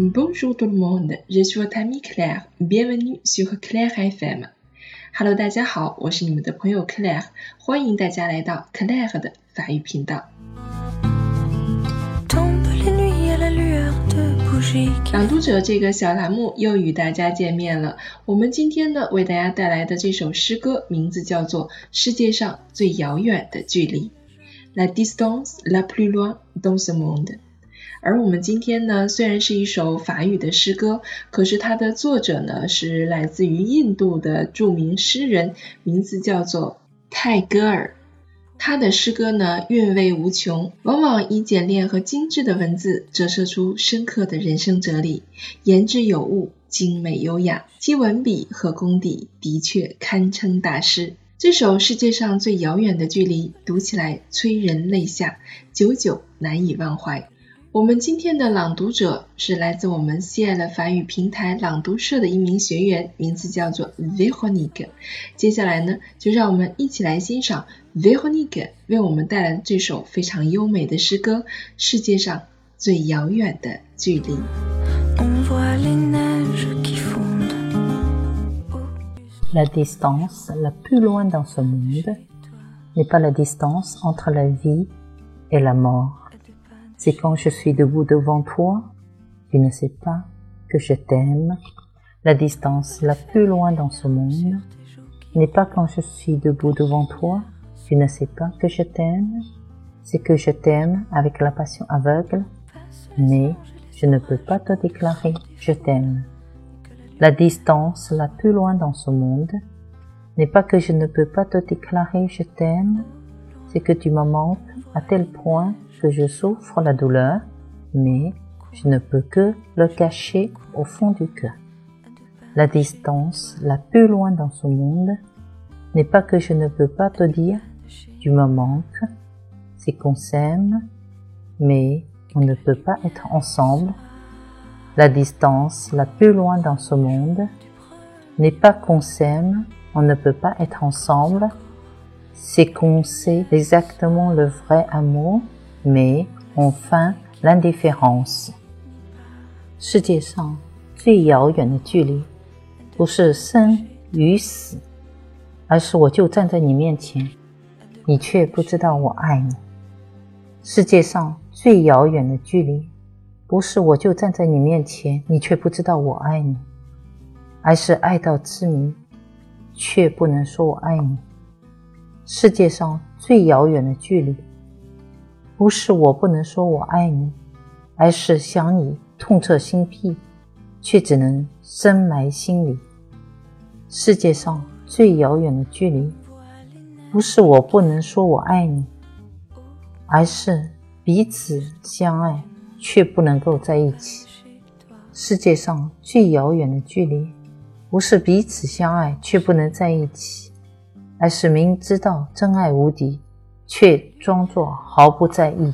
Bonjour tout le monde, je suis votre amie Claire. Bienvenue sur Claire FM. Hello，大家好，我是你们的朋友 Claire，欢迎大家来到 Claire 的法语频道。朗读者这个小栏目又与大家见面了。我们今天呢，为大家带来的这首诗歌名字叫做《世界上最遥远的距离》（La distance la plus loin dans ce monde）。而我们今天呢，虽然是一首法语的诗歌，可是它的作者呢是来自于印度的著名诗人，名字叫做泰戈尔。他的诗歌呢韵味无穷，往往以简练和精致的文字折射出深刻的人生哲理，言之有物，精美优雅，其文笔和功底的确堪称大师。这首《世界上最遥远的距离》读起来催人泪下，久久难以忘怀。我们今天的朗读者是来自我们西爱的法语平台朗读社的一名学员，名字叫做 Veronique。接下来呢，就让我们一起来欣赏 Veronique 为我们带来的这首非常优美的诗歌《世界上最遥远的距离》。La distance la plus loin dans ce monde n'est pas la distance entre la vie et la mort. C'est quand je suis debout devant toi, tu ne sais pas que je t'aime. La distance la plus loin dans ce monde n'est pas quand je suis debout devant toi, tu ne sais pas que je t'aime. C'est que je t'aime avec la passion aveugle, mais je ne peux pas te déclarer je t'aime. La distance la plus loin dans ce monde n'est pas que je ne peux pas te déclarer je t'aime, c'est que tu me manques à tel point que je souffre la douleur, mais je ne peux que le cacher au fond du cœur. La distance la plus loin dans ce monde n'est pas que je ne peux pas te dire tu me manques, c'est qu'on s'aime, mais on ne peut pas être ensemble. La distance la plus loin dans ce monde n'est pas qu'on s'aime, on ne peut pas être ensemble, c'est qu'on sait exactement le vrai amour, mais enfin l'indifférence。世界上最遥远的距离，不是生与死，而是我就站在你面前，你却不知道我爱你。世界上最遥远的距离，不是我就站在你面前，你却不知道我爱你，而是爱到痴迷，却不能说我爱你。世界上最遥远的距离。不是我不能说我爱你，而是想你痛彻心扉，却只能深埋心里。世界上最遥远的距离，不是我不能说我爱你，而是彼此相爱却不能够在一起。世界上最遥远的距离，不是彼此相爱却不能在一起，而使明知道真爱无敌。却装作毫不在意。